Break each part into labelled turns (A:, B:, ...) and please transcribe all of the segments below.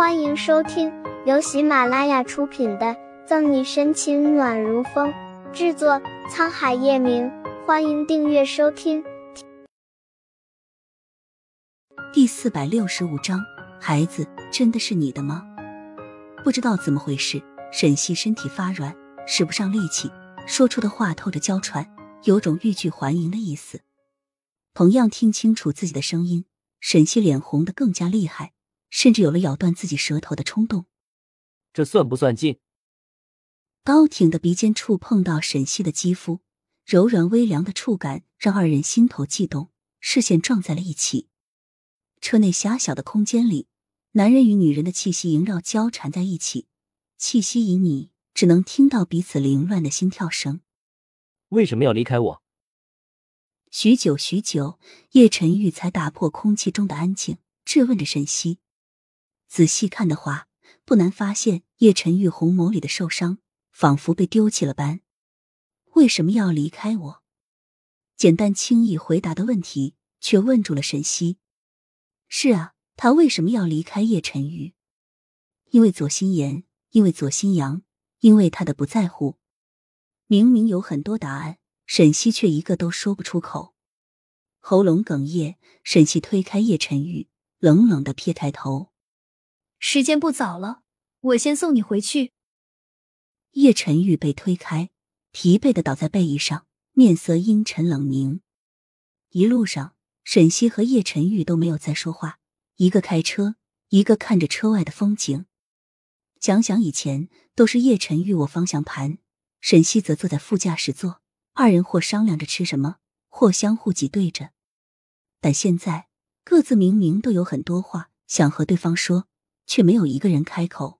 A: 欢迎收听由喜马拉雅出品的《赠你深情暖如风》，制作沧海夜明。欢迎订阅收听。
B: 第四百六十五章，孩子真的是你的吗？不知道怎么回事，沈西身体发软，使不上力气，说出的话透着娇喘，有种欲拒还迎的意思。同样听清楚自己的声音，沈西脸红的更加厉害。甚至有了咬断自己舌头的冲动，
C: 这算不算近？
B: 高挺的鼻尖触碰到沈西的肌肤，柔软微凉的触感让二人心头悸动，视线撞在了一起。车内狭小的空间里，男人与女人的气息萦绕交缠在一起，气息旖旎，只能听到彼此凌乱的心跳声。
C: 为什么要离开我？
B: 许久许久，叶晨玉才打破空气中的安静，质问着沈西。仔细看的话，不难发现叶晨玉红眸里的受伤，仿佛被丢弃了般。为什么要离开我？简单轻易回答的问题，却问住了沈西。是啊，他为什么要离开叶晨玉？因为左心言，因为左心阳，因为他的不在乎。明明有很多答案，沈西却一个都说不出口。喉咙哽咽，沈西推开叶晨玉，冷冷的撇开头。
D: 时间不早了，我先送你回去。
B: 叶晨玉被推开，疲惫的倒在背椅上，面色阴沉冷凝。一路上，沈西和叶晨玉都没有再说话，一个开车，一个看着车外的风景。想想以前，都是叶晨玉握方向盘，沈西则坐在副驾驶座，二人或商量着吃什么，或相互挤对着。但现在，各自明明都有很多话想和对方说。却没有一个人开口。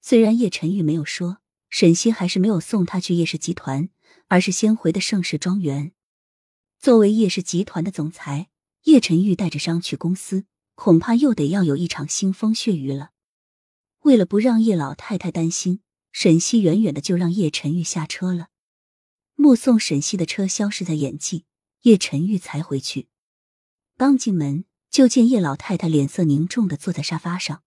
B: 虽然叶晨玉没有说，沈西还是没有送他去叶氏集团，而是先回的盛世庄园。作为叶氏集团的总裁，叶晨玉带着伤去公司，恐怕又得要有一场腥风血雨了。为了不让叶老太太担心，沈西远远的就让叶晨玉下车了。目送沈西的车消失在眼际，叶晨玉才回去。刚进门，就见叶老太太脸色凝重的坐在沙发上。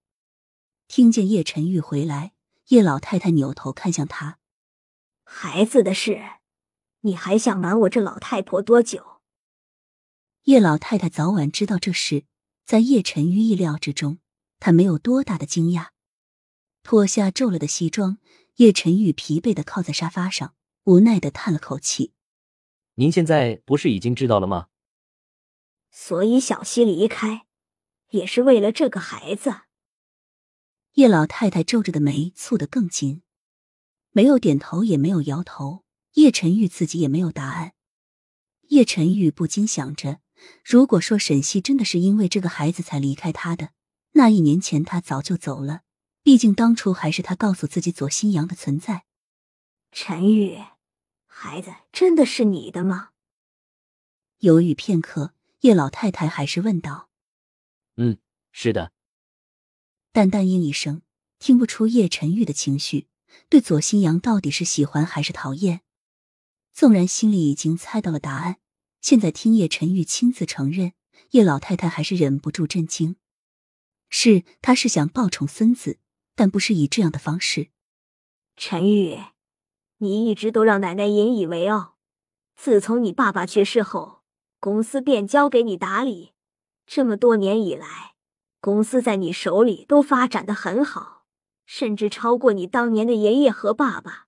B: 听见叶晨玉回来，叶老太太扭头看向他：“
E: 孩子的事，你还想瞒我这老太婆多久？”
B: 叶老太太早晚知道这事，在叶晨玉意料之中，她没有多大的惊讶。脱下皱了的西装，叶晨玉疲惫的靠在沙发上，无奈的叹了口气：“
C: 您现在不是已经知道了吗？”
E: 所以小西离开，也是为了这个孩子。
B: 叶老太太皱着的眉蹙得更紧，没有点头，也没有摇头。叶晨玉自己也没有答案。叶晨玉不禁想着：如果说沈西真的是因为这个孩子才离开他的，那一年前他早就走了。毕竟当初还是他告诉自己左新阳的存在。
E: 陈玉，孩子真的是你的吗？
B: 犹豫片刻，叶老太太还是问道：“
C: 嗯，是的。”
B: 淡淡应一声，听不出叶晨玉的情绪，对左新阳到底是喜欢还是讨厌。纵然心里已经猜到了答案，现在听叶晨玉亲自承认，叶老太太还是忍不住震惊。是，他是想抱宠孙子，但不是以这样的方式。
E: 陈玉，你一直都让奶奶引以为傲。自从你爸爸去世后，公司便交给你打理，这么多年以来。公司在你手里都发展的很好，甚至超过你当年的爷爷和爸爸。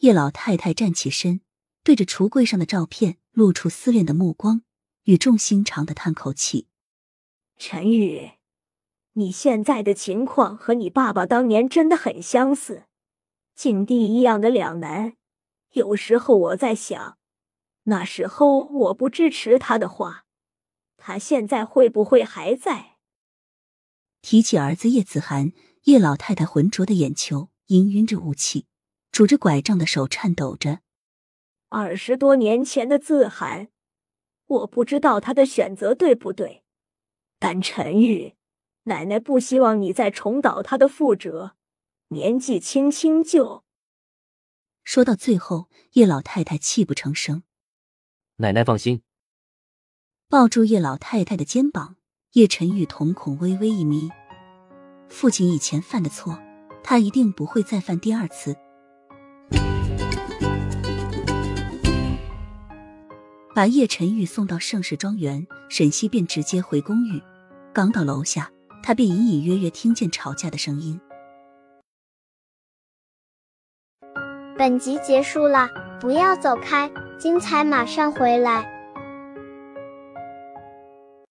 B: 叶老太太站起身，对着橱柜上的照片露出思恋的目光，语重心长的叹口气：“
E: 陈宇，你现在的情况和你爸爸当年真的很相似，境地一样的两难。有时候我在想，那时候我不支持他的话，他现在会不会还在？”
B: 提起儿子叶子涵，叶老太太浑浊的眼球氤氲着雾气，拄着拐杖的手颤抖着。
E: 二十多年前的子涵，我不知道他的选择对不对，但陈玉，奶奶不希望你再重蹈他的覆辙。年纪轻轻就……
B: 说到最后，叶老太太泣不成声。
C: 奶奶放心，
B: 抱住叶老太太的肩膀。叶晨玉瞳孔微微一眯，父亲以前犯的错，他一定不会再犯第二次。把叶晨玉送到盛世庄园，沈西便直接回公寓。刚到楼下，他便隐隐约约听见吵架的声音。
A: 本集结束了，不要走开，精彩马上回来。